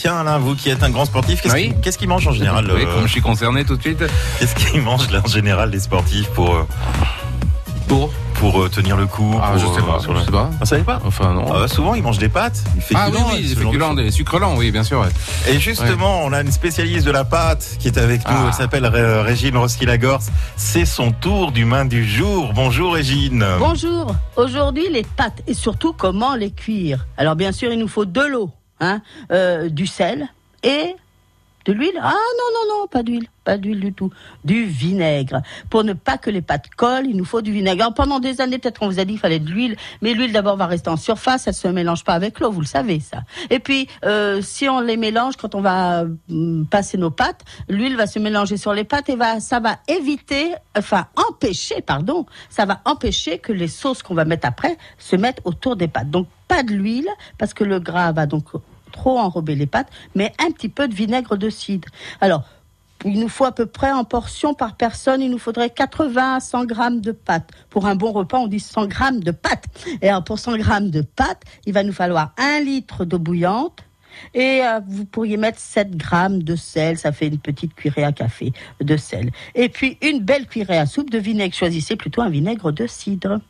Tiens, Alain, vous qui êtes un grand sportif, qu'est-ce Oui. qu'ils qu'est-ce qu'ils mangent en général Oui, euh, comme je suis concerné tout de suite. Qu'est-ce qu'ils mangent là, en général les sportifs pour euh, Pour pour euh, tenir le coup Ah, pour, je sais euh, pas. sur Je sais pas. Vous savez pas Enfin, non. Ah, Souvent, ils mangent des pâtes, des Ah oui, féculents, oui, des de féculents, choses. des sucres lents, oui, bien sûr. ouais. Et justement, on a une spécialiste de la pâte qui est avec nous. Ah. Elle s'appelle Ré- Régine Roski-Lagorce. C'est son tour du main du jour. Bonjour Régine. Bonjour. Aujourd'hui, les pâtes et surtout comment les cuire? Alors bien sûr, il nous faut de l'eau, hein, euh, du sel et de l'huile. Ah non non non, pas d'huile, pas d'huile du tout. Du vinaigre. Pour ne pas que les pâtes collent, il nous faut du vinaigre. Alors, pendant des années, peut-être qu'on vous a dit qu'il fallait de l'huile, mais l'huile d'abord va rester en surface, elle se mélange pas avec l'eau, vous le savez ça. Et puis euh, si on les mélange quand on va hum, passer nos pâtes, l'huile va se mélanger sur les pâtes et va ça va éviter, enfin empêcher, pardon, ça va empêcher que les sauces qu'on va mettre après se mettent autour des pâtes. Donc pas de l'huile parce que le gras va donc trop enrober les pâtes, mais un petit peu de vinaigre de cidre. Alors il nous faut à peu près en portion par personne, il nous faudrait 80 à 100 grammes de pâtes. Pour un bon repas, on dit 100 grammes de pâtes. Et alors pour 100 grammes de pâtes, il va nous falloir un litre d'eau bouillante. Et euh, vous pourriez mettre 7 grammes de sel, ça fait une petite cuillerée à café de sel. Et puis une belle cuillerée à soupe de vinaigre. Choisissez plutôt un vinaigre de cidre.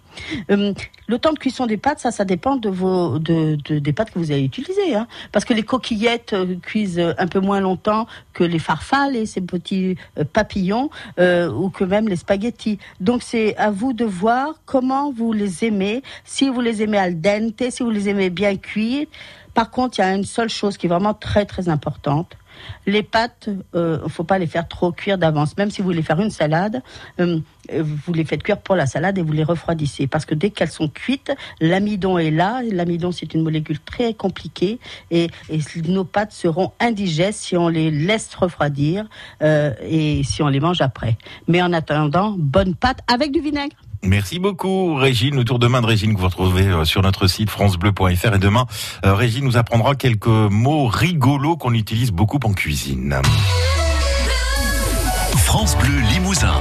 Hum, le temps de cuisson des pâtes, ça, ça dépend de vos, de, de- des pâtes que vous allez utiliser, hein. Parce que les coquillettes euh, cuisent euh, un peu moins longtemps que les farfales et ces petits euh, papillons, euh, ou que même les spaghettis. Donc c'est à vous de voir comment vous les aimez. Si vous les aimez al dente, si vous les aimez bien cuits. Par contre, il y a une seule chose qui est vraiment très très importante. Les pâtes, euh, faut pas les faire trop cuire d'avance. Même si vous voulez faire une salade, euh, vous les faites cuire pour la salade et vous les refroidissez. Parce que dès qu'elles sont cuites, l'amidon est là. L'amidon, c'est une molécule très compliquée et, et nos pâtes seront indigestes si on les laisse refroidir euh, et si on les mange après. Mais en attendant, bonne pâte avec du vinaigre. Merci beaucoup Régine. Le tour de main de Régine que vous retrouvez euh, sur notre site francebleu.fr et demain, euh, Régine nous apprendra quelques mots rigolos qu'on utilise beaucoup en cuisine. France Bleu Limousin.